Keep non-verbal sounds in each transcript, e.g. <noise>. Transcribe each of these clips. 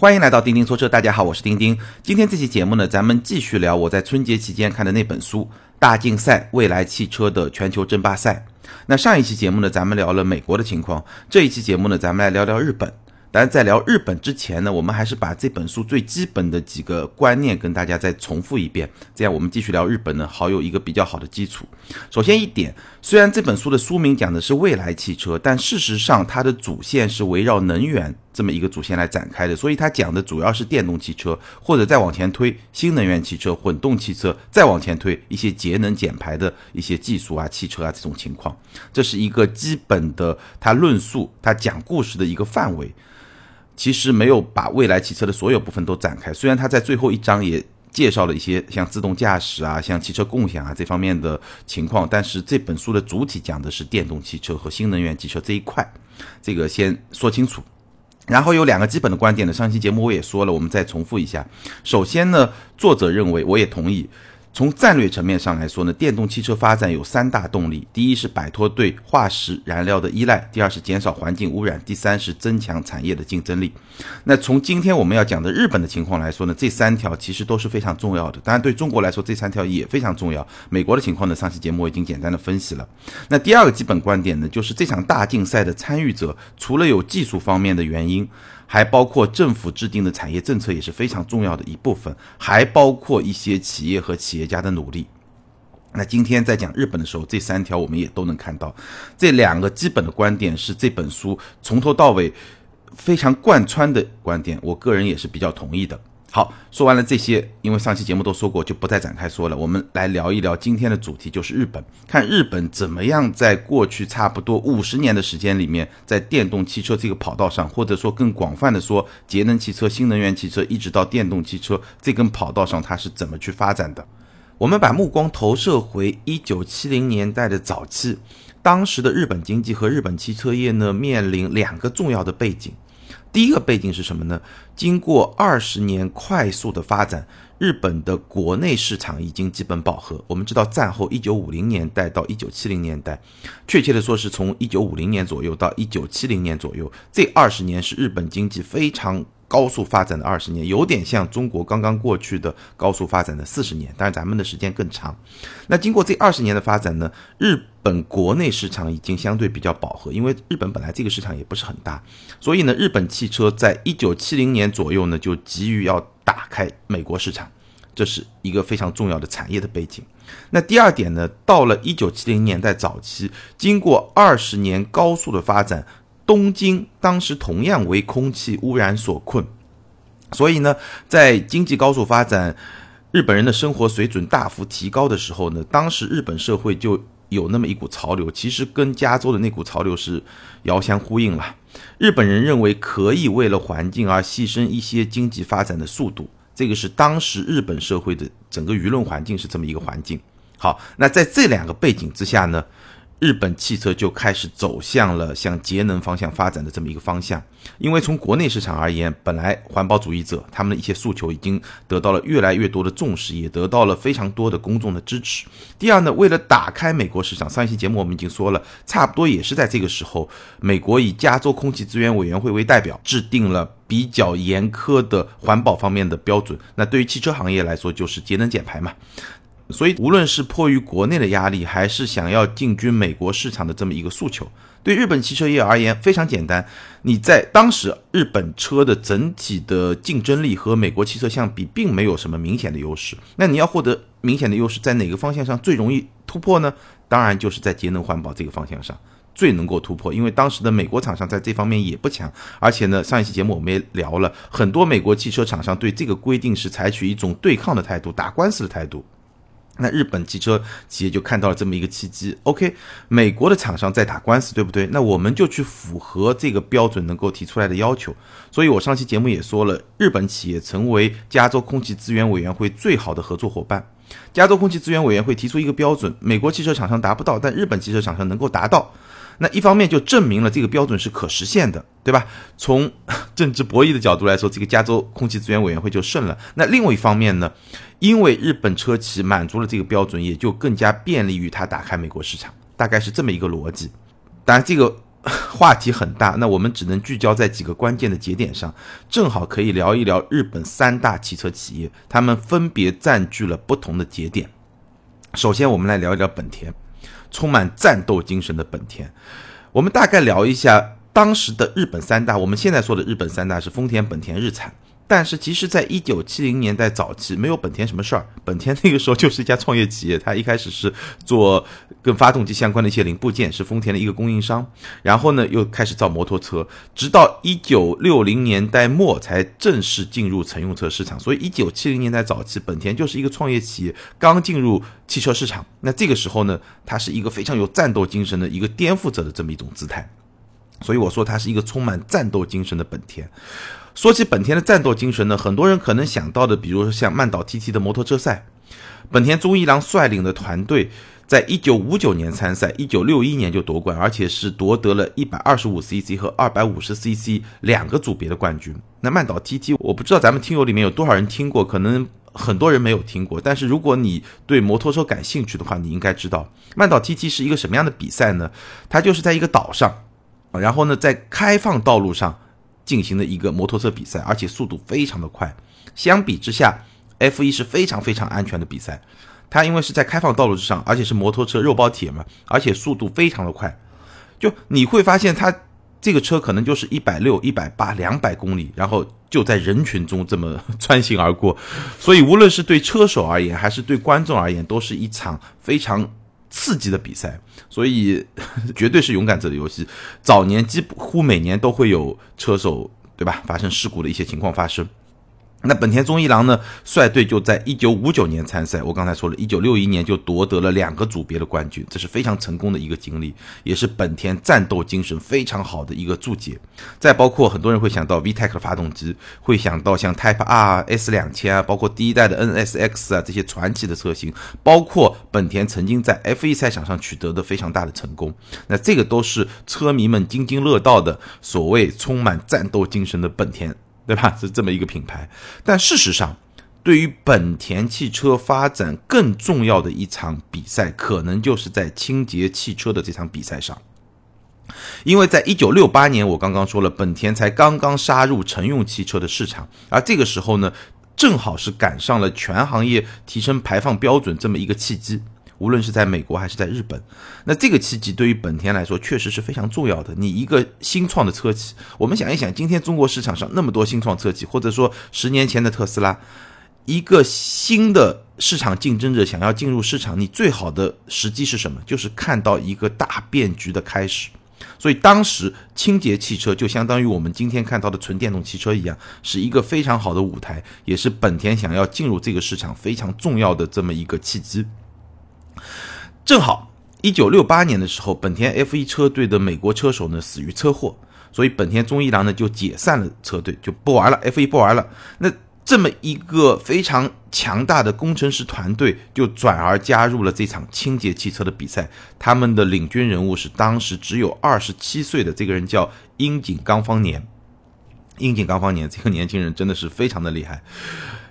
欢迎来到钉钉说车，大家好，我是钉钉。今天这期节目呢，咱们继续聊我在春节期间看的那本书《大竞赛：未来汽车的全球争霸赛》。那上一期节目呢，咱们聊了美国的情况，这一期节目呢，咱们来聊聊日本。但在聊日本之前呢，我们还是把这本书最基本的几个观念跟大家再重复一遍，这样我们继续聊日本呢，好有一个比较好的基础。首先一点，虽然这本书的书名讲的是未来汽车，但事实上它的主线是围绕能源这么一个主线来展开的，所以它讲的主要是电动汽车，或者再往前推新能源汽车、混动汽车，再往前推一些节能减排的一些技术啊、汽车啊这种情况，这是一个基本的它论述、它讲故事的一个范围。其实没有把未来汽车的所有部分都展开，虽然他在最后一章也介绍了一些像自动驾驶啊、像汽车共享啊这方面的情况，但是这本书的主体讲的是电动汽车和新能源汽车这一块，这个先说清楚。然后有两个基本的观点呢，上期节目我也说了，我们再重复一下。首先呢，作者认为，我也同意。从战略层面上来说呢，电动汽车发展有三大动力：第一是摆脱对化石燃料的依赖；第二是减少环境污染；第三是增强产业的竞争力。那从今天我们要讲的日本的情况来说呢，这三条其实都是非常重要的。当然，对中国来说，这三条也非常重要。美国的情况呢，上期节目我已经简单的分析了。那第二个基本观点呢，就是这场大竞赛的参与者，除了有技术方面的原因。还包括政府制定的产业政策也是非常重要的一部分，还包括一些企业和企业家的努力。那今天在讲日本的时候，这三条我们也都能看到，这两个基本的观点是这本书从头到尾非常贯穿的观点，我个人也是比较同意的。好，说完了这些，因为上期节目都说过，就不再展开说了。我们来聊一聊今天的主题，就是日本。看日本怎么样在过去差不多五十年的时间里面，在电动汽车这个跑道上，或者说更广泛的说，节能汽车、新能源汽车，一直到电动汽车这根跑道上，它是怎么去发展的？我们把目光投射回一九七零年代的早期，当时的日本经济和日本汽车业呢，面临两个重要的背景。第一个背景是什么呢？经过二十年快速的发展，日本的国内市场已经基本饱和。我们知道，战后一九五零年代到一九七零年代，确切的说是从一九五零年左右到一九七零年左右，这二十年是日本经济非常。高速发展的二十年，有点像中国刚刚过去的高速发展的四十年，但是咱们的时间更长。那经过这二十年的发展呢，日本国内市场已经相对比较饱和，因为日本本来这个市场也不是很大，所以呢，日本汽车在一九七零年左右呢，就急于要打开美国市场，这是一个非常重要的产业的背景。那第二点呢，到了一九七零年代早期，经过二十年高速的发展。东京当时同样为空气污染所困，所以呢，在经济高速发展、日本人的生活水准大幅提高的时候呢，当时日本社会就有那么一股潮流，其实跟加州的那股潮流是遥相呼应了。日本人认为可以为了环境而牺牲一些经济发展的速度，这个是当时日本社会的整个舆论环境是这么一个环境。好，那在这两个背景之下呢？日本汽车就开始走向了向节能方向发展的这么一个方向，因为从国内市场而言，本来环保主义者他们的一些诉求已经得到了越来越多的重视，也得到了非常多的公众的支持。第二呢，为了打开美国市场，上一期节目我们已经说了，差不多也是在这个时候，美国以加州空气资源委员会为代表，制定了比较严苛的环保方面的标准。那对于汽车行业来说，就是节能减排嘛。所以，无论是迫于国内的压力，还是想要进军美国市场的这么一个诉求，对日本汽车业而言非常简单。你在当时日本车的整体的竞争力和美国汽车相比，并没有什么明显的优势。那你要获得明显的优势，在哪个方向上最容易突破呢？当然就是在节能环保这个方向上最能够突破。因为当时的美国厂商在这方面也不强，而且呢，上一期节目我们也聊了很多美国汽车厂商对这个规定是采取一种对抗的态度，打官司的态度。那日本汽车企业就看到了这么一个契机，OK，美国的厂商在打官司，对不对？那我们就去符合这个标准能够提出来的要求。所以我上期节目也说了，日本企业成为加州空气资源委员会最好的合作伙伴。加州空气资源委员会提出一个标准，美国汽车厂商达不到，但日本汽车厂商能够达到。那一方面就证明了这个标准是可实现的，对吧？从 <laughs> 政治博弈的角度来说，这个加州空气资源委员会就胜了。那另外一方面呢，因为日本车企满足了这个标准，也就更加便利于它打开美国市场，大概是这么一个逻辑。当然，这个 <laughs> 话题很大，那我们只能聚焦在几个关键的节点上，正好可以聊一聊日本三大汽车企业，他们分别占据了不同的节点。首先，我们来聊一聊本田，充满战斗精神的本田。我们大概聊一下当时的日本三大，我们现在说的日本三大是丰田、本田、日产。但是其实，在一九七零年代早期，没有本田什么事儿。<laughs> 本田那个时候就是一家创业企业，它一开始是做跟发动机相关的一些零部件，是丰田的一个供应商。然后呢，又开始造摩托车，直到一九六零年代末才正式进入乘用车市场。所以，一九七零年代早期，本田就是一个创业企业，刚进入汽车市场。那这个时候呢，它是一个非常有战斗精神的一个颠覆者的这么一种姿态。所以我说，它是一个充满战斗精神的本田。说起本田的战斗精神呢，很多人可能想到的，比如说像曼岛 TT 的摩托车赛，本田宗一郎率领的团队，在一九五九年参赛，一九六一年就夺冠，而且是夺得了一百二十五 CC 和二百五十 CC 两个组别的冠军。那曼岛 TT，我不知道咱们听友里面有多少人听过，可能很多人没有听过。但是如果你对摩托车感兴趣的话，你应该知道曼岛 TT 是一个什么样的比赛呢？它就是在一个岛上，然后呢，在开放道路上。进行的一个摩托车比赛，而且速度非常的快。相比之下，F1 是非常非常安全的比赛。它因为是在开放道路之上，而且是摩托车肉包铁嘛，而且速度非常的快。就你会发现，它这个车可能就是一百六、一百八、两百公里，然后就在人群中这么穿行而过。所以，无论是对车手而言，还是对观众而言，都是一场非常。刺激的比赛，所以 <laughs> 绝对是勇敢者的游戏。早年几乎每年都会有车手，对吧？发生事故的一些情况发生。那本田宗一郎呢，率队就在一九五九年参赛。我刚才说了，一九六一年就夺得了两个组别的冠军，这是非常成功的一个经历，也是本田战斗精神非常好的一个注解。再包括很多人会想到 VTEC 的发动机，会想到像 Type R、S 两千啊，包括第一代的 NSX 啊这些传奇的车型，包括本田曾经在 F1 赛场上取得的非常大的成功。那这个都是车迷们津津乐道的所谓充满战斗精神的本田。对吧？是这么一个品牌，但事实上，对于本田汽车发展更重要的一场比赛，可能就是在清洁汽车的这场比赛上。因为在一九六八年，我刚刚说了，本田才刚刚杀入乘用汽车的市场，而这个时候呢，正好是赶上了全行业提升排放标准这么一个契机。无论是在美国还是在日本，那这个契机对于本田来说确实是非常重要的。你一个新创的车企，我们想一想，今天中国市场上那么多新创车企，或者说十年前的特斯拉，一个新的市场竞争者想要进入市场，你最好的时机是什么？就是看到一个大变局的开始。所以当时清洁汽车就相当于我们今天看到的纯电动汽车一样，是一个非常好的舞台，也是本田想要进入这个市场非常重要的这么一个契机。正好，一九六八年的时候，本田 F1 车队的美国车手呢死于车祸，所以本田宗一郎呢就解散了车队，就不玩了，F1 不玩了。那这么一个非常强大的工程师团队，就转而加入了这场清洁汽车的比赛。他们的领军人物是当时只有二十七岁的这个人，叫樱井刚方年。硬井刚方年这个年轻人真的是非常的厉害。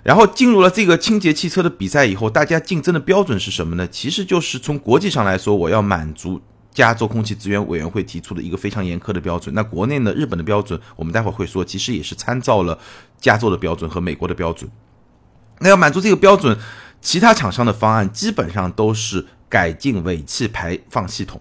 然后进入了这个清洁汽车的比赛以后，大家竞争的标准是什么呢？其实就是从国际上来说，我要满足加州空气资源委员会提出的一个非常严苛的标准。那国内呢，日本的标准，我们待会儿会说，其实也是参照了加州的标准和美国的标准。那要满足这个标准，其他厂商的方案基本上都是改进尾气排放系统，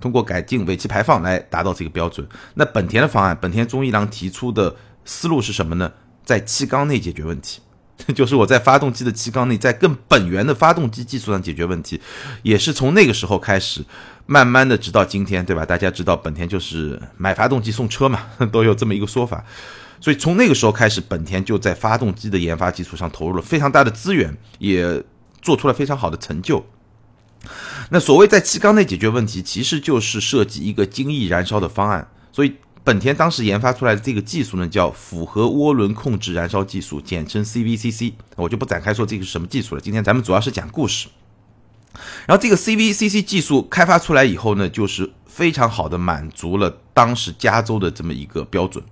通过改进尾气排放来达到这个标准。那本田的方案，本田中一郎提出的思路是什么呢？在气缸内解决问题。<laughs> 就是我在发动机的气缸内，在更本源的发动机技术上解决问题，也是从那个时候开始，慢慢的直到今天，对吧？大家知道本田就是买发动机送车嘛，<laughs> 都有这么一个说法。所以从那个时候开始，本田就在发动机的研发基础上投入了非常大的资源，也做出了非常好的成就。那所谓在气缸内解决问题，其实就是设计一个精益燃烧的方案。所以。本田当时研发出来的这个技术呢，叫复合涡轮控制燃烧技术，简称 CVCC。我就不展开说这个是什么技术了。今天咱们主要是讲故事。然后这个 CVCC 技术开发出来以后呢，就是非常好的满足了当时加州的这么一个标准。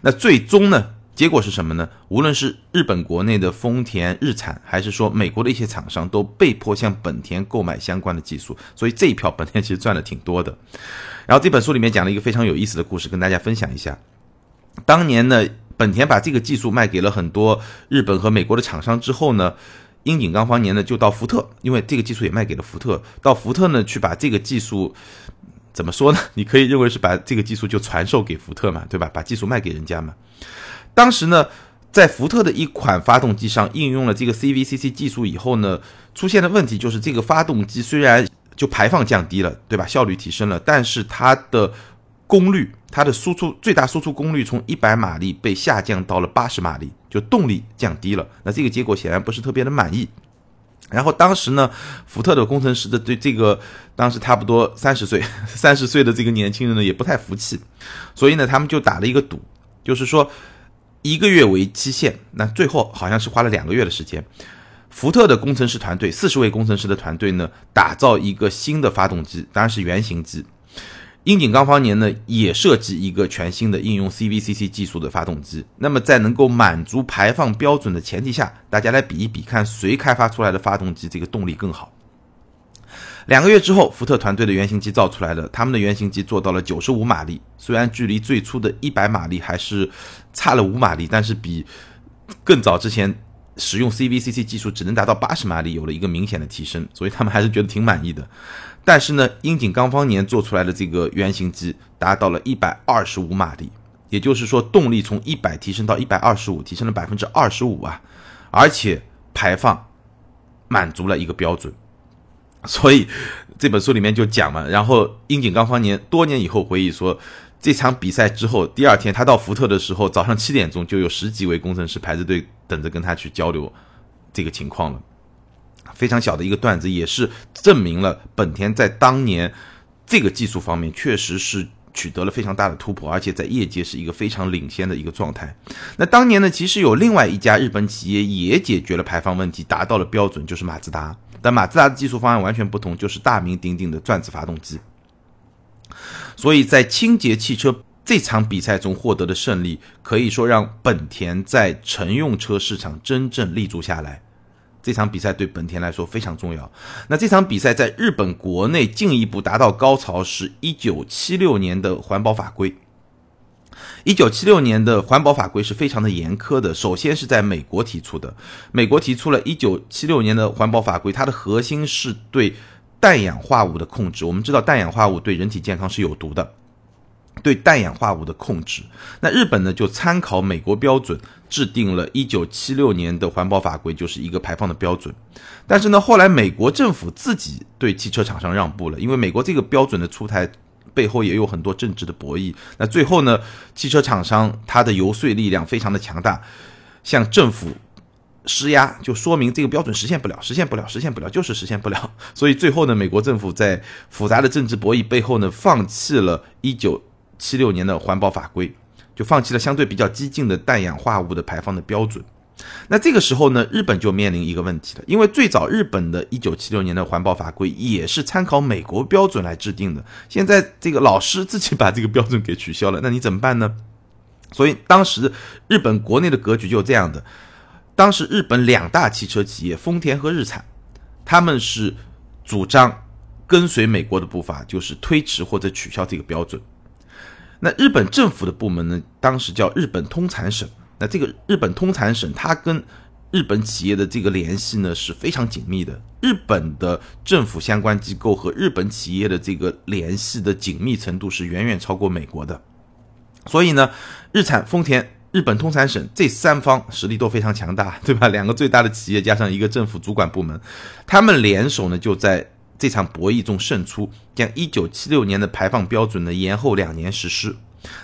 那最终呢，结果是什么呢？无论是日本国内的丰田、日产，还是说美国的一些厂商，都被迫向本田购买相关的技术，所以这一票本田其实赚的挺多的。然后这本书里面讲了一个非常有意思的故事，跟大家分享一下。当年呢，本田把这个技术卖给了很多日本和美国的厂商之后呢，樱井刚方年呢就到福特，因为这个技术也卖给了福特，到福特呢去把这个技术。怎么说呢？你可以认为是把这个技术就传授给福特嘛，对吧？把技术卖给人家嘛。当时呢，在福特的一款发动机上应用了这个 CVCC 技术以后呢，出现的问题就是这个发动机虽然就排放降低了，对吧？效率提升了，但是它的功率，它的输出最大输出功率从一百马力被下降到了八十马力，就动力降低了。那这个结果显然不是特别的满意。然后当时呢，福特的工程师的对这个当时差不多三十岁、三十岁的这个年轻人呢也不太服气，所以呢他们就打了一个赌，就是说一个月为期限，那最后好像是花了两个月的时间，福特的工程师团队四十位工程师的团队呢打造一个新的发动机，当然是原型机。樱井刚方年呢，也设计一个全新的应用 CVCC 技术的发动机。那么在能够满足排放标准的前提下，大家来比一比，看谁开发出来的发动机这个动力更好。两个月之后，福特团队的原型机造出来了，他们的原型机做到了九十五马力，虽然距离最初的一百马力还是差了五马力，但是比更早之前使用 CVCC 技术只能达到八十马力有了一个明显的提升，所以他们还是觉得挺满意的。但是呢，樱井刚方年做出来的这个原型机达到了一百二十五马力，也就是说动力从一百提升到一百二十五，提升了百分之二十五啊，而且排放满足了一个标准。<laughs> 所以这本书里面就讲嘛，然后樱井刚方年多年以后回忆说，这场比赛之后，第二天他到福特的时候，早上七点钟就有十几位工程师排着队等着跟他去交流这个情况了。非常小的一个段子，也是证明了本田在当年这个技术方面确实是取得了非常大的突破，而且在业界是一个非常领先的一个状态。那当年呢，其实有另外一家日本企业也解决了排放问题，达到了标准，就是马自达。但马自达的技术方案完全不同，就是大名鼎鼎的转子发动机。所以在清洁汽车这场比赛中获得的胜利，可以说让本田在乘用车市场真正立足下来。这场比赛对本田来说非常重要。那这场比赛在日本国内进一步达到高潮，是一九七六年的环保法规。一九七六年的环保法规是非常的严苛的。首先是在美国提出的，美国提出了一九七六年的环保法规，它的核心是对氮氧化物的控制。我们知道氮氧化物对人体健康是有毒的。对氮氧化物的控制，那日本呢就参考美国标准，制定了一九七六年的环保法规，就是一个排放的标准。但是呢，后来美国政府自己对汽车厂商让步了，因为美国这个标准的出台背后也有很多政治的博弈。那最后呢，汽车厂商它的游说力量非常的强大，向政府施压，就说明这个标准实现不了，实现不了，实现不了，就是实现不了。<laughs> 所以最后呢，美国政府在复杂的政治博弈背后呢，放弃了一九。七六年的环保法规就放弃了相对比较激进的氮氧化物的排放的标准。那这个时候呢，日本就面临一个问题了，因为最早日本的一九七六年的环保法规也是参考美国标准来制定的。现在这个老师自己把这个标准给取消了，那你怎么办呢？所以当时日本国内的格局就这样的。当时日本两大汽车企业丰田和日产，他们是主张跟随美国的步伐，就是推迟或者取消这个标准。那日本政府的部门呢？当时叫日本通产省。那这个日本通产省，它跟日本企业的这个联系呢是非常紧密的。日本的政府相关机构和日本企业的这个联系的紧密程度是远远超过美国的。所以呢，日产、丰田、日本通产省这三方实力都非常强大，对吧？两个最大的企业加上一个政府主管部门，他们联手呢就在。这场博弈中胜出，将一九七六年的排放标准呢延后两年实施。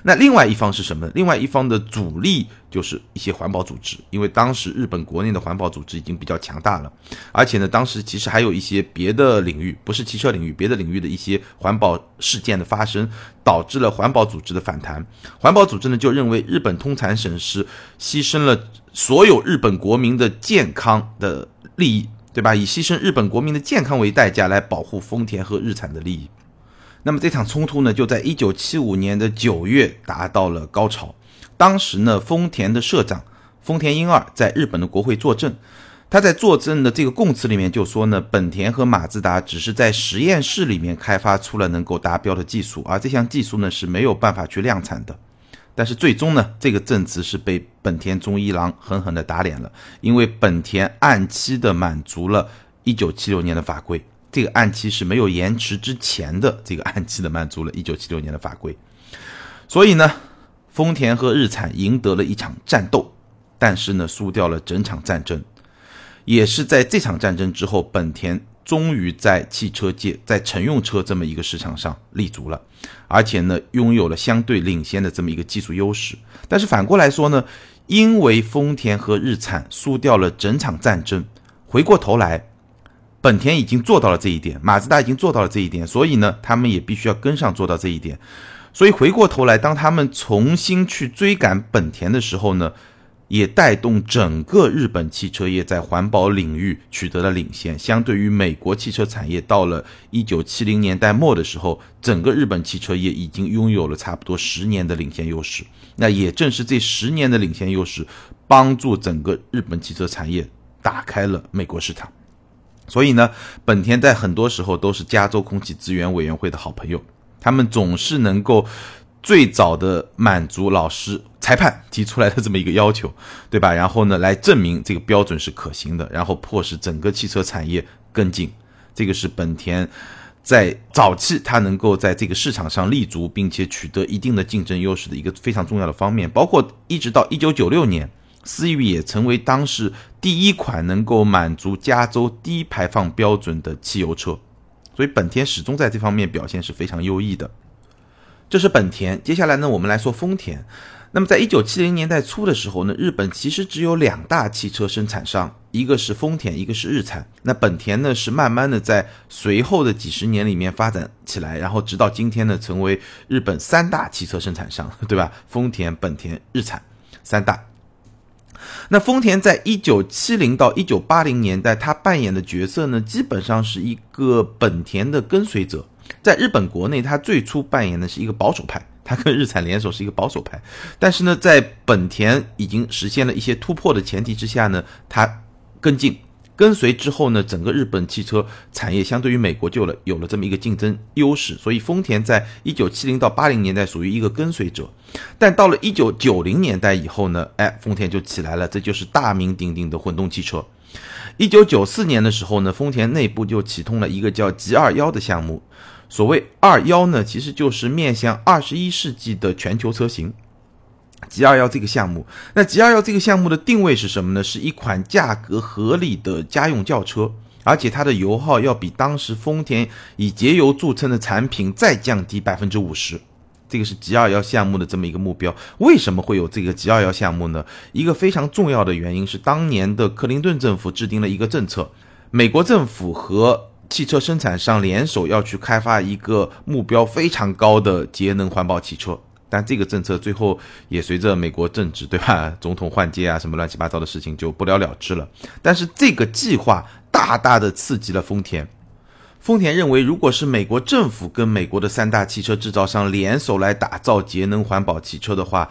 那另外一方是什么？另外一方的阻力就是一些环保组织，因为当时日本国内的环保组织已经比较强大了，而且呢，当时其实还有一些别的领域，不是汽车领域，别的领域的一些环保事件的发生，导致了环保组织的反弹。环保组织呢就认为日本通产省是牺牲了所有日本国民的健康的利益。对吧？以牺牲日本国民的健康为代价来保护丰田和日产的利益。那么这场冲突呢，就在一九七五年的九月达到了高潮。当时呢，丰田的社长丰田英二在日本的国会作证。他在作证的这个供词里面就说呢，本田和马自达只是在实验室里面开发出了能够达标的技术，而这项技术呢是没有办法去量产的。但是最终呢，这个证词是被本田中一郎狠狠地打脸了，因为本田按期的满足了1976年的法规，这个按期是没有延迟之前的这个按期的满足了1976年的法规，所以呢，丰田和日产赢得了一场战斗，但是呢，输掉了整场战争。也是在这场战争之后，本田终于在汽车界，在乘用车这么一个市场上立足了，而且呢，拥有了相对领先的这么一个技术优势。但是反过来说呢，因为丰田和日产输掉了整场战争，回过头来，本田已经做到了这一点，马自达已经做到了这一点，所以呢，他们也必须要跟上做到这一点。所以回过头来，当他们重新去追赶本田的时候呢？也带动整个日本汽车业在环保领域取得了领先。相对于美国汽车产业，到了一九七零年代末的时候，整个日本汽车业已经拥有了差不多十年的领先优势。那也正是这十年的领先优势，帮助整个日本汽车产业打开了美国市场。所以呢，本田在很多时候都是加州空气资源委员会的好朋友，他们总是能够。最早的满足老师裁判提出来的这么一个要求，对吧？然后呢，来证明这个标准是可行的，然后迫使整个汽车产业跟进。这个是本田在早期它能够在这个市场上立足，并且取得一定的竞争优势的一个非常重要的方面。包括一直到一九九六年，思域也成为当时第一款能够满足加州低排放标准的汽油车。所以本田始终在这方面表现是非常优异的。这是本田。接下来呢，我们来说丰田。那么，在一九七零年代初的时候呢，日本其实只有两大汽车生产商，一个是丰田，一个是日产。那本田呢，是慢慢的在随后的几十年里面发展起来，然后直到今天呢，成为日本三大汽车生产商，对吧？丰田、本田、日产三大。那丰田在一九七零到一九八零年代，它扮演的角色呢，基本上是一个本田的跟随者。在日本国内，他最初扮演的是一个保守派，他跟日产联手是一个保守派。但是呢，在本田已经实现了一些突破的前提之下呢，他跟进跟随之后呢，整个日本汽车产业相对于美国就了有了这么一个竞争优势。所以丰田在一九七零到八零年代属于一个跟随者，但到了一九九零年代以后呢，哎，丰田就起来了，这就是大名鼎鼎的混动汽车。一九九四年的时候呢，丰田内部就启动了一个叫 G 二幺的项目。所谓二幺呢，其实就是面向二十一世纪的全球车型。G 二幺这个项目，那 G 二幺这个项目的定位是什么呢？是一款价格合理的家用轿车，而且它的油耗要比当时丰田以节油著称的产品再降低百分之五十。这个是 G 二幺项目的这么一个目标。为什么会有这个 G 二幺项目呢？一个非常重要的原因是，当年的克林顿政府制定了一个政策，美国政府和汽车生产商联手要去开发一个目标非常高的节能环保汽车，但这个政策最后也随着美国政治对吧，<laughs> 总统换届啊，什么乱七八糟的事情就不了了之了。但是这个计划大大的刺激了丰田，丰田认为，如果是美国政府跟美国的三大汽车制造商联手来打造节能环保汽车的话，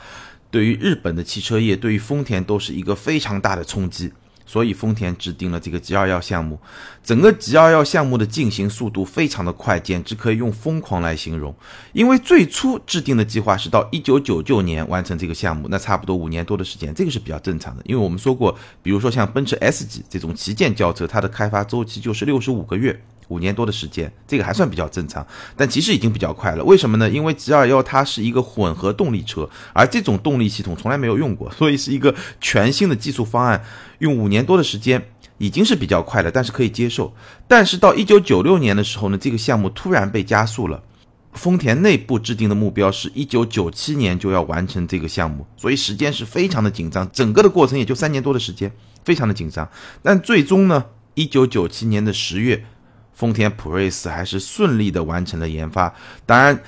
对于日本的汽车业，对于丰田都是一个非常大的冲击。所以丰田制定了这个 G 二幺项目，整个 G 二幺项目的进行速度非常的快，简直可以用疯狂来形容。因为最初制定的计划是到一九九九年完成这个项目，那差不多五年多的时间，这个是比较正常的。因为我们说过，比如说像奔驰 S 级这种旗舰轿车，它的开发周期就是六十五个月。五年多的时间，这个还算比较正常，但其实已经比较快了。为什么呢？因为 G 二幺它是一个混合动力车，而这种动力系统从来没有用过，所以是一个全新的技术方案。用五年多的时间已经是比较快了，但是可以接受。但是到一九九六年的时候呢，这个项目突然被加速了。丰田内部制定的目标是一九九七年就要完成这个项目，所以时间是非常的紧张。整个的过程也就三年多的时间，非常的紧张。但最终呢，一九九七年的十月。丰田普锐斯还是顺利的完成了研发。当然，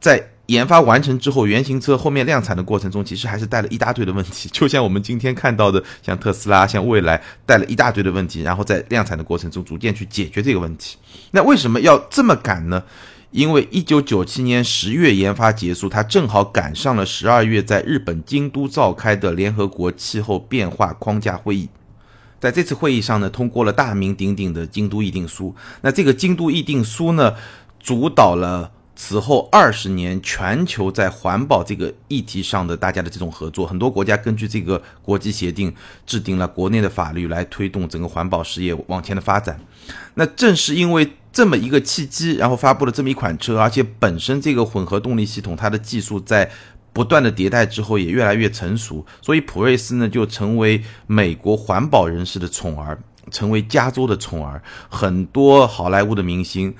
在研发完成之后，原型车后面量产的过程中，其实还是带了一大堆的问题。就像我们今天看到的，像特斯拉、像蔚来，带了一大堆的问题，然后在量产的过程中逐渐去解决这个问题。那为什么要这么赶呢？因为一九九七年十月研发结束，它正好赶上了十二月在日本京都召开的联合国气候变化框架会议。在这次会议上呢，通过了大名鼎鼎的京都议定书。那这个京都议定书呢，主导了此后二十年全球在环保这个议题上的大家的这种合作。很多国家根据这个国际协定，制定了国内的法律来推动整个环保事业往前的发展。那正是因为这么一个契机，然后发布了这么一款车，而且本身这个混合动力系统它的技术在。不断的迭代之后，也越来越成熟，所以普锐斯呢就成为美国环保人士的宠儿，成为加州的宠儿。很多好莱坞的明星，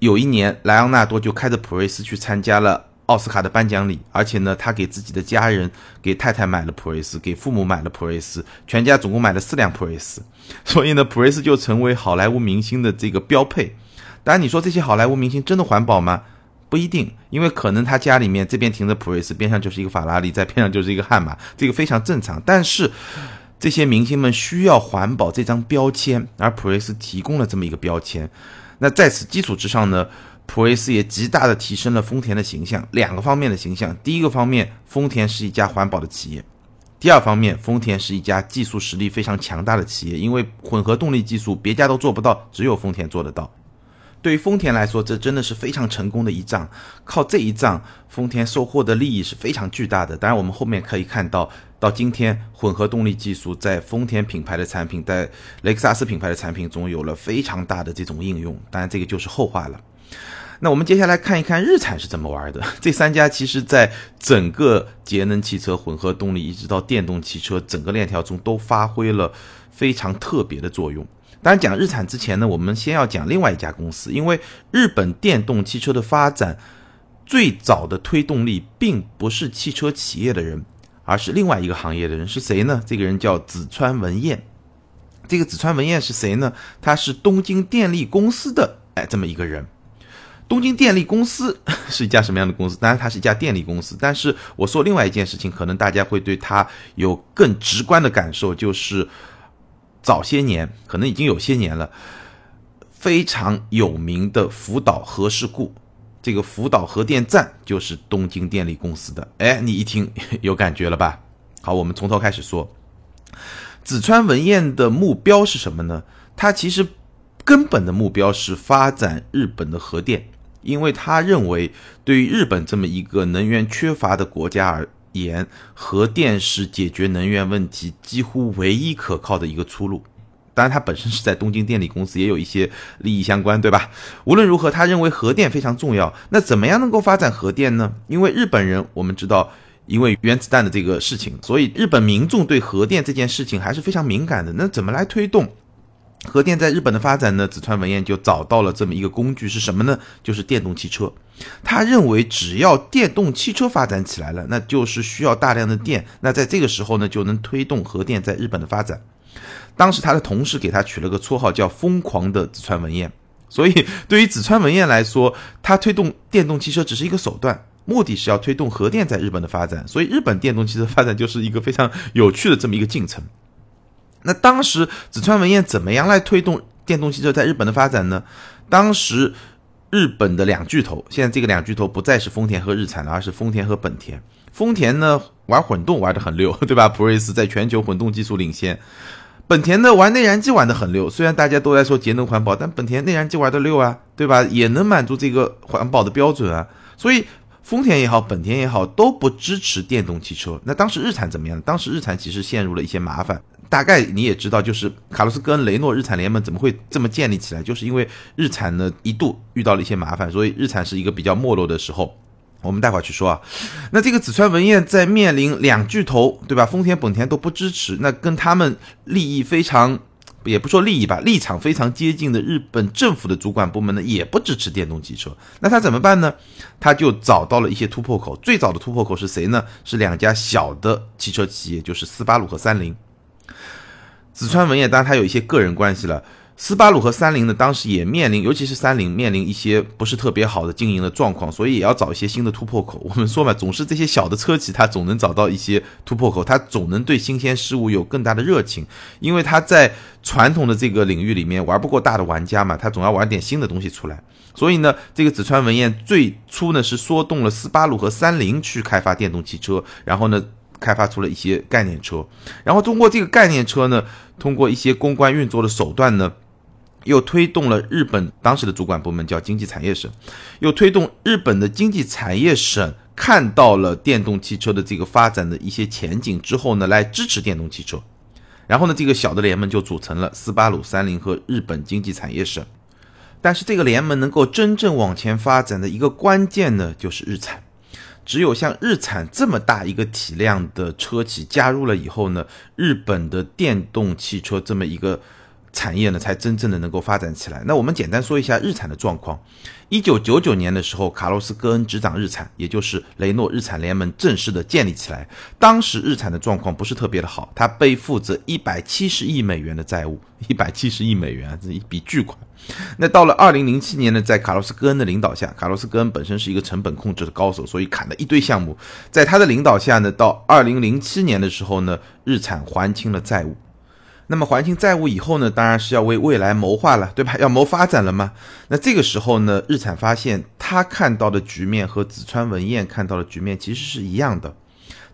有一年莱昂纳多就开着普锐斯去参加了奥斯卡的颁奖礼，而且呢，他给自己的家人、给太太买了普锐斯，给父母买了普锐斯，全家总共买了四辆普锐斯。所以呢，普锐斯就成为好莱坞明星的这个标配。当然，你说这些好莱坞明星真的环保吗？不一定，因为可能他家里面这边停着普锐斯，边上就是一个法拉利，在边上就是一个悍马，这个非常正常。但是这些明星们需要环保这张标签，而普锐斯提供了这么一个标签。那在此基础之上呢，普锐斯也极大的提升了丰田的形象，两个方面的形象。第一个方面，丰田是一家环保的企业；第二方面，丰田是一家技术实力非常强大的企业，因为混合动力技术别家都做不到，只有丰田做得到。对于丰田来说，这真的是非常成功的一仗。靠这一仗，丰田收获的利益是非常巨大的。当然，我们后面可以看到，到今天，混合动力技术在丰田品牌的产品，在雷克萨斯品牌的产品中有了非常大的这种应用。当然，这个就是后话了。那我们接下来看一看日产是怎么玩的。<laughs> 这三家其实在整个节能汽车、混合动力一直到电动汽车整个链条中都发挥了非常特别的作用。当然，讲日产之前呢，我们先要讲另外一家公司，因为日本电动汽车的发展最早的推动力并不是汽车企业的人，而是另外一个行业的人，是谁呢？这个人叫紫川文彦。这个紫川文彦是谁呢？他是东京电力公司的哎这么一个人。东京电力公司是一家什么样的公司？当然，它是一家电力公司。但是我说另外一件事情，可能大家会对它有更直观的感受，就是。早些年，可能已经有些年了，非常有名的福岛核事故，这个福岛核电站就是东京电力公司的。哎，你一听 <laughs> 有感觉了吧？好，我们从头开始说。紫川文彦的目标是什么呢？他其实根本的目标是发展日本的核电，因为他认为对于日本这么一个能源缺乏的国家而。言核电是解决能源问题几乎唯一可靠的一个出路。当然，他本身是在东京电力公司，也有一些利益相关，对吧？无论如何，他认为核电非常重要。那怎么样能够发展核电呢？因为日本人，我们知道，因为原子弹的这个事情，所以日本民众对核电这件事情还是非常敏感的。那怎么来推动？核电在日本的发展呢？子川文彦就找到了这么一个工具，是什么呢？就是电动汽车。他认为，只要电动汽车发展起来了，那就是需要大量的电。那在这个时候呢，就能推动核电在日本的发展。当时他的同事给他取了个绰号，叫“疯狂的子川文彦”。所以，对于子川文彦来说，他推动电动汽车只是一个手段，目的是要推动核电在日本的发展。所以，日本电动汽车发展就是一个非常有趣的这么一个进程。那当时紫川文彦怎么样来推动电动汽车在日本的发展呢？当时日本的两巨头，现在这个两巨头不再是丰田和日产了，而是丰田和本田。丰田呢玩混动玩得很溜，<laughs> 对吧？普锐斯在全球混动技术领先。本田呢玩内燃机玩得很溜，虽然大家都在说节能环保，但本田内燃机玩得溜啊，对吧？也能满足这个环保的标准啊。所以丰田也好，本田也好，都不支持电动汽车。那当时日产怎么样？当时日产其实陷入了一些麻烦。大概你也知道，就是卡洛斯·跟雷诺日产联盟怎么会这么建立起来？就是因为日产呢一度遇到了一些麻烦，所以日产是一个比较没落的时候。我们待会儿去说啊。那这个紫川文彦在面临两巨头，对吧？丰田、本田都不支持，那跟他们利益非常，也不说利益吧，立场非常接近的日本政府的主管部门呢，也不支持电动汽车。那他怎么办呢？他就找到了一些突破口。最早的突破口是谁呢？是两家小的汽车企业，就是斯巴鲁和三菱。紫川文也当然他有一些个人关系了，斯巴鲁和三菱呢，当时也面临，尤其是三菱面临一些不是特别好的经营的状况，所以也要找一些新的突破口。<laughs> 我们说嘛，总是这些小的车企，它总能找到一些突破口，它总能对新鲜事物有更大的热情，因为它在传统的这个领域里面玩不过大的玩家嘛，它总要玩点新的东西出来。所以呢，这个紫川文彦最初呢是说动了斯巴鲁和三菱去开发电动汽车，然后呢开发出了一些概念车，然后通过这个概念车呢，通过一些公关运作的手段呢。又推动了日本当时的主管部门叫经济产业省，又推动日本的经济产业省看到了电动汽车的这个发展的一些前景之后呢，来支持电动汽车。然后呢，这个小的联盟就组成了斯巴鲁、三菱和日本经济产业省。但是这个联盟能够真正往前发展的一个关键呢，就是日产。只有像日产这么大一个体量的车企加入了以后呢，日本的电动汽车这么一个。产业呢才真正的能够发展起来。那我们简单说一下日产的状况。一九九九年的时候，卡洛斯·戈恩执掌日产，也就是雷诺日产联盟正式的建立起来。当时日产的状况不是特别的好，他背负着一百七十亿美元的债务，一百七十亿美元这一笔巨款。那到了二零零七年呢，在卡洛斯·戈恩的领导下，卡洛斯·戈恩本身是一个成本控制的高手，所以砍了一堆项目。在他的领导下呢，到二零零七年的时候呢，日产还清了债务。那么还清债务以后呢，当然是要为未来谋划了，对吧？<laughs> 要谋发展了嘛。那这个时候呢，日产发现他看到的局面和紫川文彦看到的局面其实是一样的，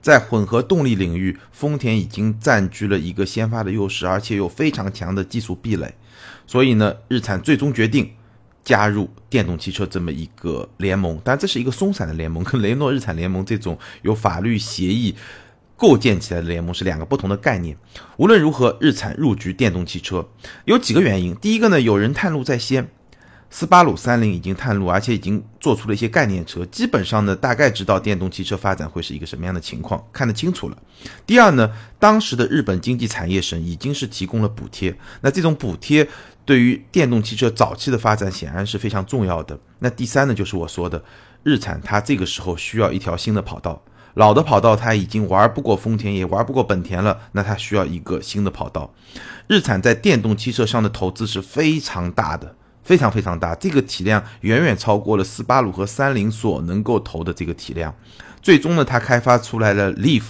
在混合动力领域，丰田已经占据了一个先发的优势，而且有非常强的技术壁垒。所以呢，日产最终决定加入电动汽车这么一个联盟，当然这是一个松散的联盟，跟雷诺日产联盟这种有法律协议。构建起来的联盟是两个不同的概念。无论如何，日产入局电动汽车有几个原因。第一个呢，有人探路在先，斯巴鲁、三菱已经探路，而且已经做出了一些概念车，基本上呢，大概知道电动汽车发展会是一个什么样的情况，看得清楚了。第二呢，当时的日本经济产业省已经是提供了补贴，那这种补贴对于电动汽车早期的发展显然是非常重要的。那第三呢，就是我说的，日产它这个时候需要一条新的跑道。老的跑道它已经玩不过丰田，也玩不过本田了，那它需要一个新的跑道。日产在电动汽车上的投资是非常大的，非常非常大，这个体量远远超过了斯巴鲁和三菱所能够投的这个体量。最终呢，它开发出来了 Leaf，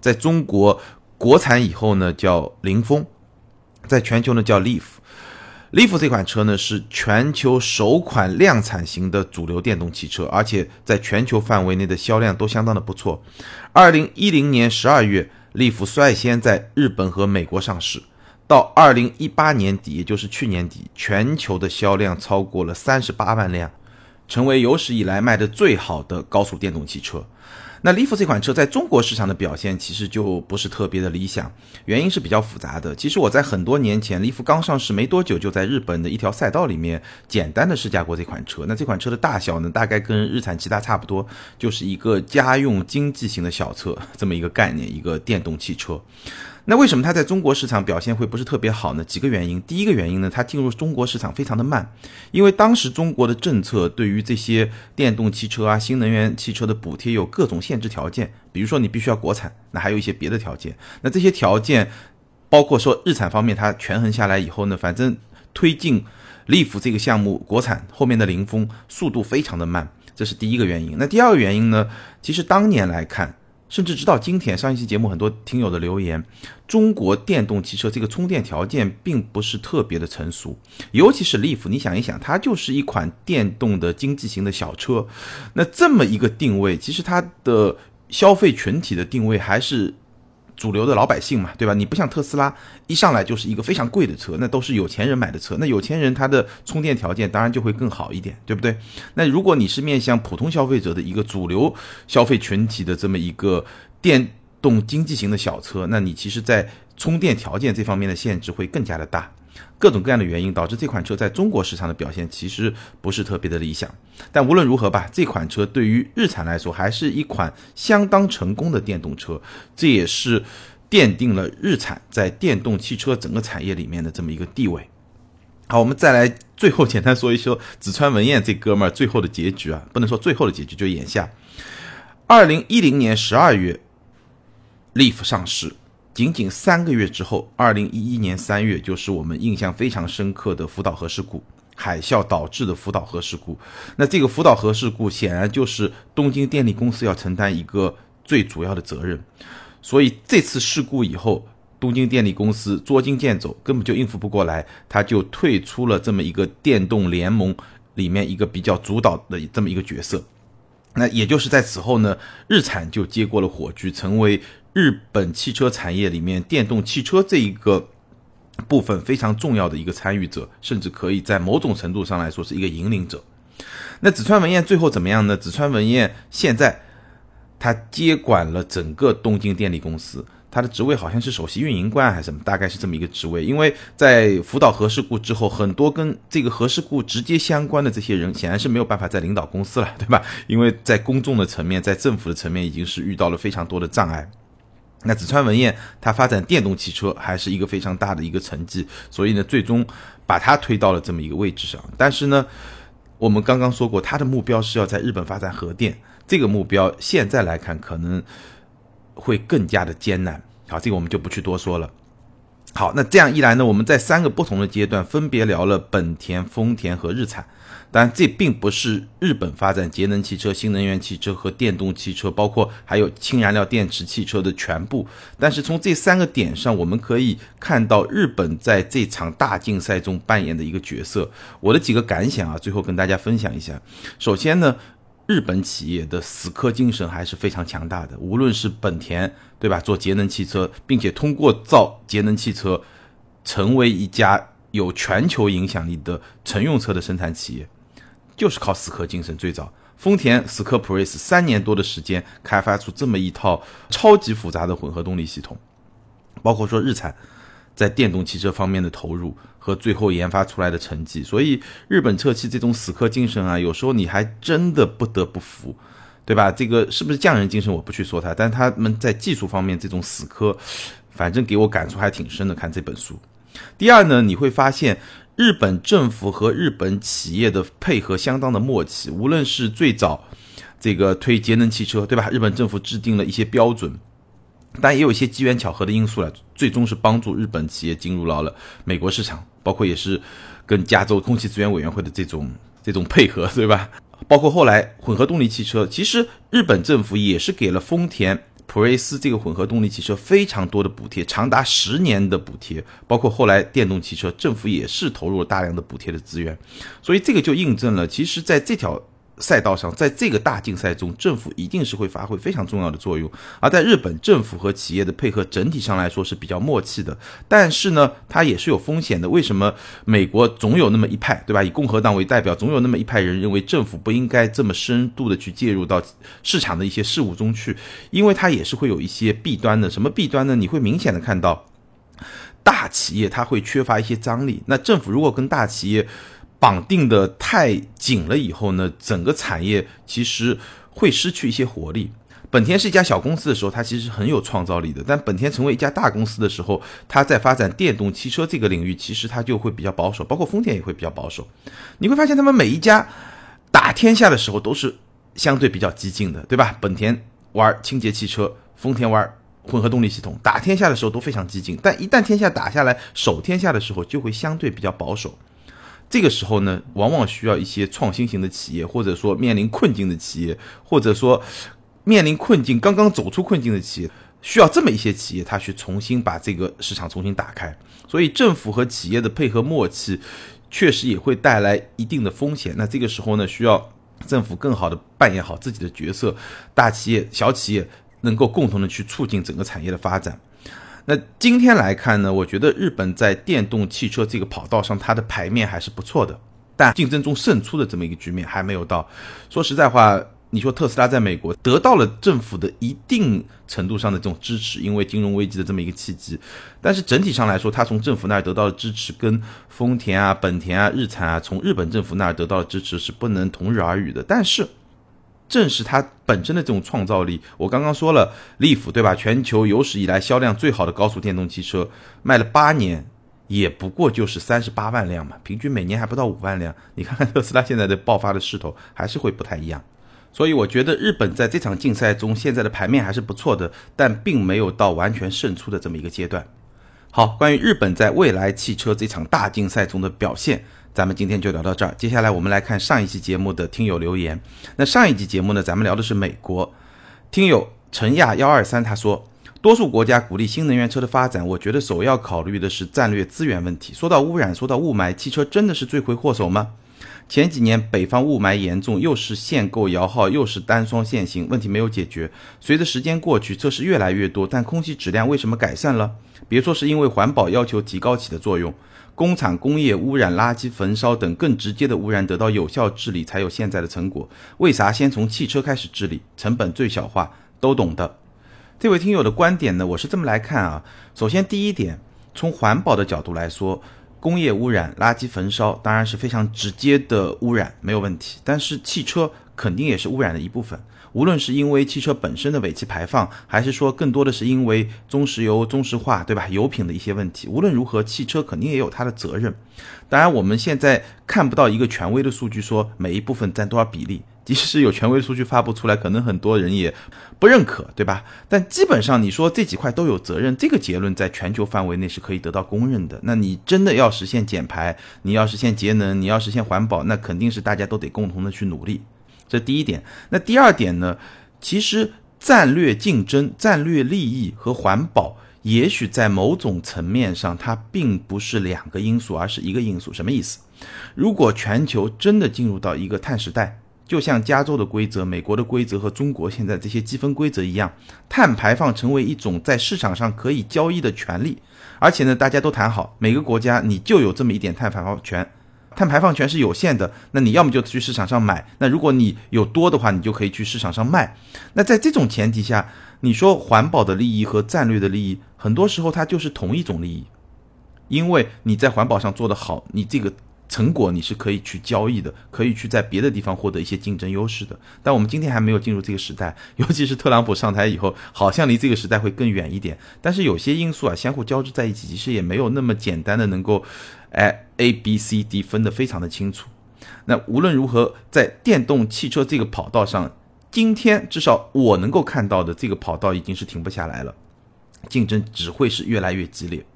在中国国产以后呢叫凌风，在全球呢叫 Leaf。Leaf 这款车呢是全球首款量产型的主流电动汽车，而且在全球范围内的销量都相当的不错。二零一零年十二月，Leaf 率先在日本和美国上市，到二零一八年底，也就是去年底，全球的销量超过了三十八万辆，成为有史以来卖的最好的高速电动汽车。那 Leaf 这款车在中国市场的表现其实就不是特别的理想，原因是比较复杂的。其实我在很多年前，Leaf 刚上市没多久，就在日本的一条赛道里面简单的试驾过这款车。那这款车的大小呢，大概跟日产骐达差不多，就是一个家用经济型的小车这么一个概念，一个电动汽车。那为什么它在中国市场表现会不是特别好呢？几个原因。第一个原因呢，它进入中国市场非常的慢，因为当时中国的政策对于这些电动汽车啊、新能源汽车的补贴有各种限制条件，比如说你必须要国产，那还有一些别的条件。那这些条件包括说日产方面它权衡下来以后呢，反正推进 Leaf 这个项目国产后面的零风速度非常的慢，这是第一个原因。那第二个原因呢，其实当年来看。甚至直到今天，上一期节目很多听友的留言，中国电动汽车这个充电条件并不是特别的成熟，尤其是 Leaf，你想一想，它就是一款电动的经济型的小车，那这么一个定位，其实它的消费群体的定位还是。主流的老百姓嘛，对吧？你不像特斯拉，一上来就是一个非常贵的车，那都是有钱人买的车。那有钱人他的充电条件当然就会更好一点，对不对？那如果你是面向普通消费者的一个主流消费群体的这么一个电动经济型的小车，那你其实在充电条件这方面的限制会更加的大。各种各样的原因导致这款车在中国市场的表现其实不是特别的理想，但无论如何吧，这款车对于日产来说还是一款相当成功的电动车，这也是奠定了日产在电动汽车整个产业里面的这么一个地位。好，我们再来最后简单说一说紫川文彦这哥们儿最后的结局啊，不能说最后的结局，就眼下，二零一零年十二月，Leaf 上市。仅仅三个月之后，二零一一年三月，就是我们印象非常深刻的福岛核事故，海啸导致的福岛核事故。那这个福岛核事故显然就是东京电力公司要承担一个最主要的责任。所以这次事故以后，东京电力公司捉襟见肘，根本就应付不过来，他就退出了这么一个电动联盟里面一个比较主导的这么一个角色。那也就是在此后呢，日产就接过了火炬，成为日本汽车产业里面电动汽车这一个部分非常重要的一个参与者，甚至可以在某种程度上来说是一个引领者。那紫川文彦最后怎么样呢？紫川文彦现在他接管了整个东京电力公司。他的职位好像是首席运营官还是什么，大概是这么一个职位。因为在福岛核事故之后，很多跟这个核事故直接相关的这些人，显然是没有办法再领导公司了，对吧？<laughs> 因为在公众的层面，在政府的层面，已经是遇到了非常多的障碍。那紫川文彦他发展电动汽车还是一个非常大的一个成绩，所以呢，最终把他推到了这么一个位置上。但是呢，我们刚刚说过，他的目标是要在日本发展核电，这个目标现在来看可能。会更加的艰难，好，这个我们就不去多说了。好，那这样一来呢，我们在三个不同的阶段分别聊了本田、丰田和日产。当然，这并不是日本发展节能汽车、新能源汽车和电动汽车，包括还有氢燃料电池汽车的全部。但是从这三个点上，我们可以看到日本在这场大竞赛中扮演的一个角色。我的几个感想啊，最后跟大家分享一下。首先呢。日本企业的死磕精神还是非常强大的，无论是本田，对吧？做节能汽车，并且通过造节能汽车，成为一家有全球影响力的乘用车的生产企业，就是靠死磕精神。最早，丰田死磕普锐斯三年多的时间，开发出这么一套超级复杂的混合动力系统，包括说日产。在电动汽车方面的投入和最后研发出来的成绩，所以日本车企这种死磕精神啊，有时候你还真的不得不服，对吧？这个是不是匠人精神我不去说它，但他们在技术方面这种死磕，反正给我感触还挺深的。看这本书，第二呢，你会发现日本政府和日本企业的配合相当的默契，无论是最早这个推节能汽车，对吧？日本政府制定了一些标准。但也有一些机缘巧合的因素了，最终是帮助日本企业进入到了美国市场，包括也是跟加州空气资源委员会的这种 <laughs> 这种配合，对吧？包括后来混合动力汽车，其实日本政府也是给了丰田普锐斯这个混合动力汽车非常多的补贴，长达十年的补贴，包括后来电动汽车，政府也是投入了大量的补贴的资源，所以这个就印证了，其实在这条。赛道上，在这个大竞赛中，政府一定是会发挥非常重要的作用。而在日本，政府和企业的配合整体上来说是比较默契的。但是呢，它也是有风险的。为什么美国总有那么一派，对吧？以共和党为代表，总有那么一派人认为政府不应该这么深度的去介入到市场的一些事务中去，因为它也是会有一些弊端的。什么弊端呢？你会明显的看到，大企业它会缺乏一些张力。那政府如果跟大企业，绑定的太紧了以后呢，整个产业其实会失去一些活力。本田是一家小公司的时候，它其实很有创造力的；但本田成为一家大公司的时候，它在发展电动汽车这个领域，其实它就会比较保守，包括丰田也会比较保守。你会发现，他们每一家打天下的时候都是相对比较激进的，对吧？本田玩清洁汽车，丰田玩混合动力系统，打天下的时候都非常激进，但一旦天下打下来，守天下的时候就会相对比较保守。这个时候呢，往往需要一些创新型的企业，或者说面临困境的企业，或者说面临困境刚刚走出困境的企业，需要这么一些企业，它去重新把这个市场重新打开。所以政府和企业的配合默契，确实也会带来一定的风险。那这个时候呢，需要政府更好的扮演好自己的角色，大企业、小企业能够共同的去促进整个产业的发展。那今天来看呢，我觉得日本在电动汽车这个跑道上，它的牌面还是不错的，但竞争中胜出的这么一个局面还没有到。说实在话，你说特斯拉在美国得到了政府的一定程度上的这种支持，因为金融危机的这么一个契机，但是整体上来说，它从政府那儿得到的支持，跟丰田啊、本田啊、日产啊，从日本政府那儿得到的支持是不能同日而语的。但是。正是它本身的这种创造力。我刚刚说了，Leaf 对吧？全球有史以来销量最好的高速电动汽车，卖了八年，也不过就是三十八万辆嘛，平均每年还不到五万辆。你看看特斯拉现在的爆发的势头，还是会不太一样。所以我觉得日本在这场竞赛中现在的牌面还是不错的，但并没有到完全胜出的这么一个阶段。好，关于日本在未来汽车这场大竞赛中的表现。咱们今天就聊到这儿，接下来我们来看上一期节目的听友留言。那上一期节目呢，咱们聊的是美国听友陈亚幺二三，他说，多数国家鼓励新能源车的发展，我觉得首要考虑的是战略资源问题。说到污染，说到雾霾，汽车真的是罪魁祸首吗？前几年北方雾霾严重，又是限购摇号，又是单双限行，问题没有解决。随着时间过去，测试越来越多，但空气质量为什么改善了？别说是因为环保要求提高起的作用，工厂工业污染、垃圾焚烧等更直接的污染得到有效治理，才有现在的成果。为啥先从汽车开始治理？成本最小化，都懂的。这位听友的观点呢，我是这么来看啊。首先第一点，从环保的角度来说。工业污染、垃圾焚烧当然是非常直接的污染，没有问题。但是汽车肯定也是污染的一部分，无论是因为汽车本身的尾气排放，还是说更多的是因为中石油中石化，对吧？油品的一些问题。无论如何，汽车肯定也有它的责任。当然，我们现在看不到一个权威的数据说每一部分占多少比例。即使有权威数据发布出来，可能很多人也不认可，对吧？但基本上你说这几块都有责任，这个结论在全球范围内是可以得到公认的。那你真的要实现减排，你要实现节能，你要实现环保，那肯定是大家都得共同的去努力。这第一点。那第二点呢？其实战略竞争、战略利益和环保，也许在某种层面上它并不是两个因素，而是一个因素。什么意思？如果全球真的进入到一个碳时代，就像加州的规则、美国的规则和中国现在这些积分规则一样，碳排放成为一种在市场上可以交易的权利，而且呢，大家都谈好，每个国家你就有这么一点碳排放权，碳排放权是有限的，那你要么就去市场上买，那如果你有多的话，你就可以去市场上卖。那在这种前提下，你说环保的利益和战略的利益，很多时候它就是同一种利益，因为你在环保上做得好，你这个。成果你是可以去交易的，可以去在别的地方获得一些竞争优势的。但我们今天还没有进入这个时代，尤其是特朗普上台以后，好像离这个时代会更远一点。但是有些因素啊，相互交织在一起，其实也没有那么简单的能够，哎，A、B、C、D 分得非常的清楚。那无论如何，在电动汽车这个跑道上，今天至少我能够看到的这个跑道已经是停不下来了，竞争只会是越来越激烈。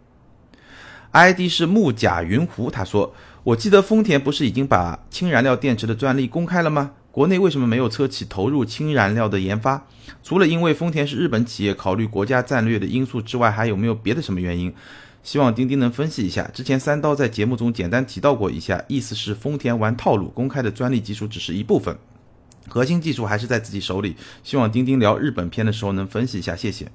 ID 是木甲云狐，他说。我记得丰田不是已经把氢燃料电池的专利公开了吗？国内为什么没有车企投入氢燃料的研发？除了因为丰田是日本企业，考虑国家战略的因素之外，还有没有别的什么原因？希望钉钉能分析一下。之前三刀在节目中简单提到过一下，意思是丰田玩套路，公开的专利技术只是一部分。核心技术还是在自己手里，希望钉钉聊日本片的时候能分析一下，谢谢。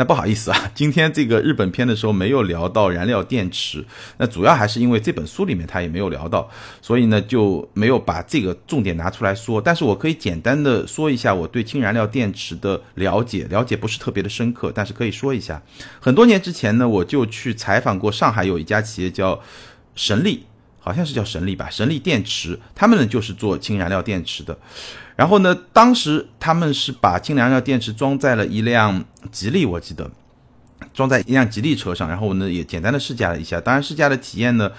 那不好意思啊，<laughs> 今天这个日本片的时候没有聊到燃料电池，那主要还是因为这本书里面他也没有聊到，所以呢就没有把这个重点拿出来说。但是我可以简单的说一下我对氢燃料电池的了解，了解不是特别的深刻，但是可以说一下。很多年之前呢，我就去采访过上海有一家企业叫神力。好像是叫神力吧，神力电池，他们呢就是做氢燃料电池的。然后呢，当时他们是把氢燃料电池装在了一辆吉利，我记得装在一辆吉利车上，然后我呢也简单的试驾了一下。当然试驾的体验呢，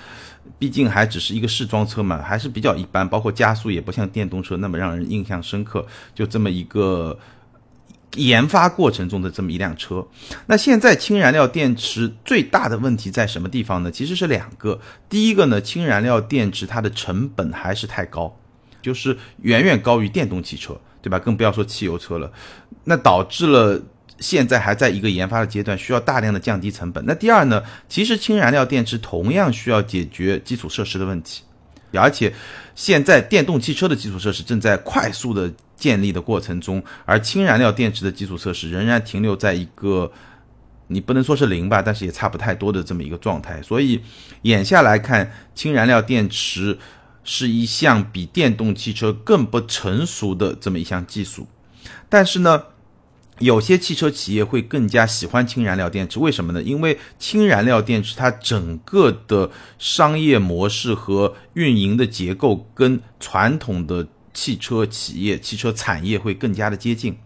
毕竟还只是一个试装车嘛，还是比较一般，包括加速也不像电动车那么让人印象深刻。就这么一个。研发过程中的这么一辆车，那现在氢燃料电池最大的问题在什么地方呢？其实是两个。第一个呢，氢燃料电池它的成本还是太高，就是远远高于电动汽车，对吧？更不要说汽油车了。那导致了现在还在一个研发的阶段，需要大量的降低成本。那第二呢，其实氢燃料电池同样需要解决基础设施的问题，而且现在电动汽车的基础设施正在快速的。建立的过程中，而氢燃料电池的基础设施仍然停留在一个你不能说是零吧，但是也差不太多的这么一个状态。所以，眼下来看，氢燃料电池是一项比电动汽车更不成熟的这么一项技术。但是呢，有些汽车企业会更加喜欢氢燃料电池，为什么呢？因为氢燃料电池它整个的商业模式和运营的结构跟传统的。汽车企业、汽车产业会更加的接近，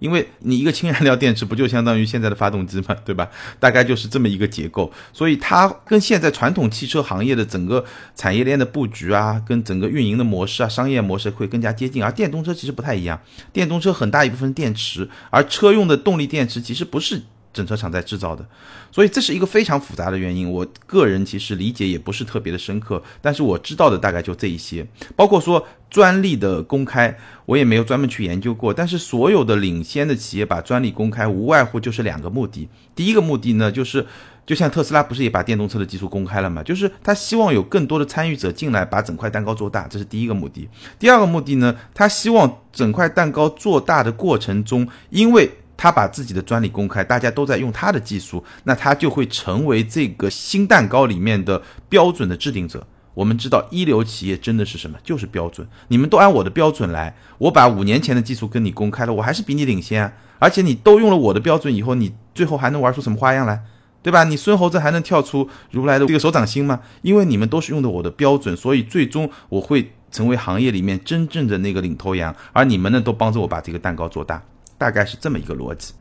因为你一个氢燃料电池不就相当于现在的发动机嘛，对吧？<laughs> 大概就是这么一个结构，所以它跟现在传统汽车行业的整个产业链的布局啊，跟整个运营的模式啊、商业模式会更加接近。而电动车其实不太一样，电动车很大一部分电池，而车用的动力电池其实不是整车厂在制造的，所以这是一个非常复杂的原因。我个人其实理解也不是特别的深刻，但是我知道的大概就这一些，包括说专利的公开，我也没有专门去研究过。但是所有的领先的企业把专利公开，无外乎就是两个目的。第一个目的呢，就是就像特斯拉不是也把电动车的技术公开了嘛，就是他希望有更多的参与者进来，把整块蛋糕做大，这是第一个目的。第二个目的呢，他希望整块蛋糕做大的过程中，因为他把自己的专利公开，大家都在用他的技术，那他就会成为这个新蛋糕里面的标准的制定者。我们知道，一流企业真的是什么？就是标准。你们都按我的标准来，我把五年前的技术跟你公开了，我还是比你领先。而且你都用了我的标准以后，你最后还能玩出什么花样来？对吧？你孙猴子还能跳出如来的这个手掌心吗？因为你们都是用的我的标准，所以最终我会成为行业里面真正的那个领头羊，而你们呢，都帮着我把这个蛋糕做大。大概是这么一个逻辑。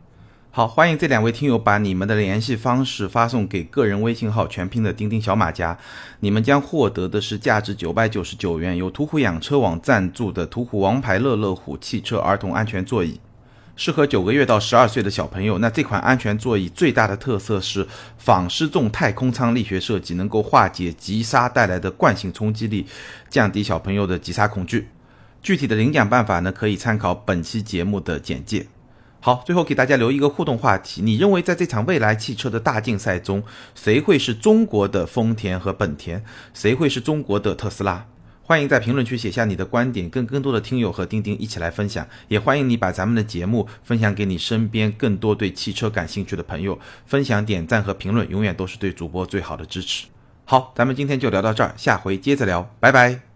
好，欢迎这两位听友把你们的联系方式发送给个人微信号全拼的钉钉小马甲，你们将获得的是价值九百九十九元由途虎养车网赞助的途虎王牌乐乐虎汽车儿童安全座椅，适合九个月到十二岁的小朋友。那这款安全座椅最大的特色是仿失重太空舱力学设计，能够化解急刹带来的惯性冲击力，降低小朋友的急刹恐惧。具体的领奖办法呢，可以参考本期节目的简介。好，最后给大家留一个互动话题：你认为在这场未来汽车的大竞赛中，谁会是中国的丰田和本田？谁会是中国的特斯拉？欢迎在评论区写下你的观点，跟更多的听友和钉钉一起来分享。也欢迎你把咱们的节目分享给你身边更多对汽车感兴趣的朋友。分享、点赞和评论，永远都是对主播最好的支持。好，咱们今天就聊到这儿，下回接着聊，拜拜。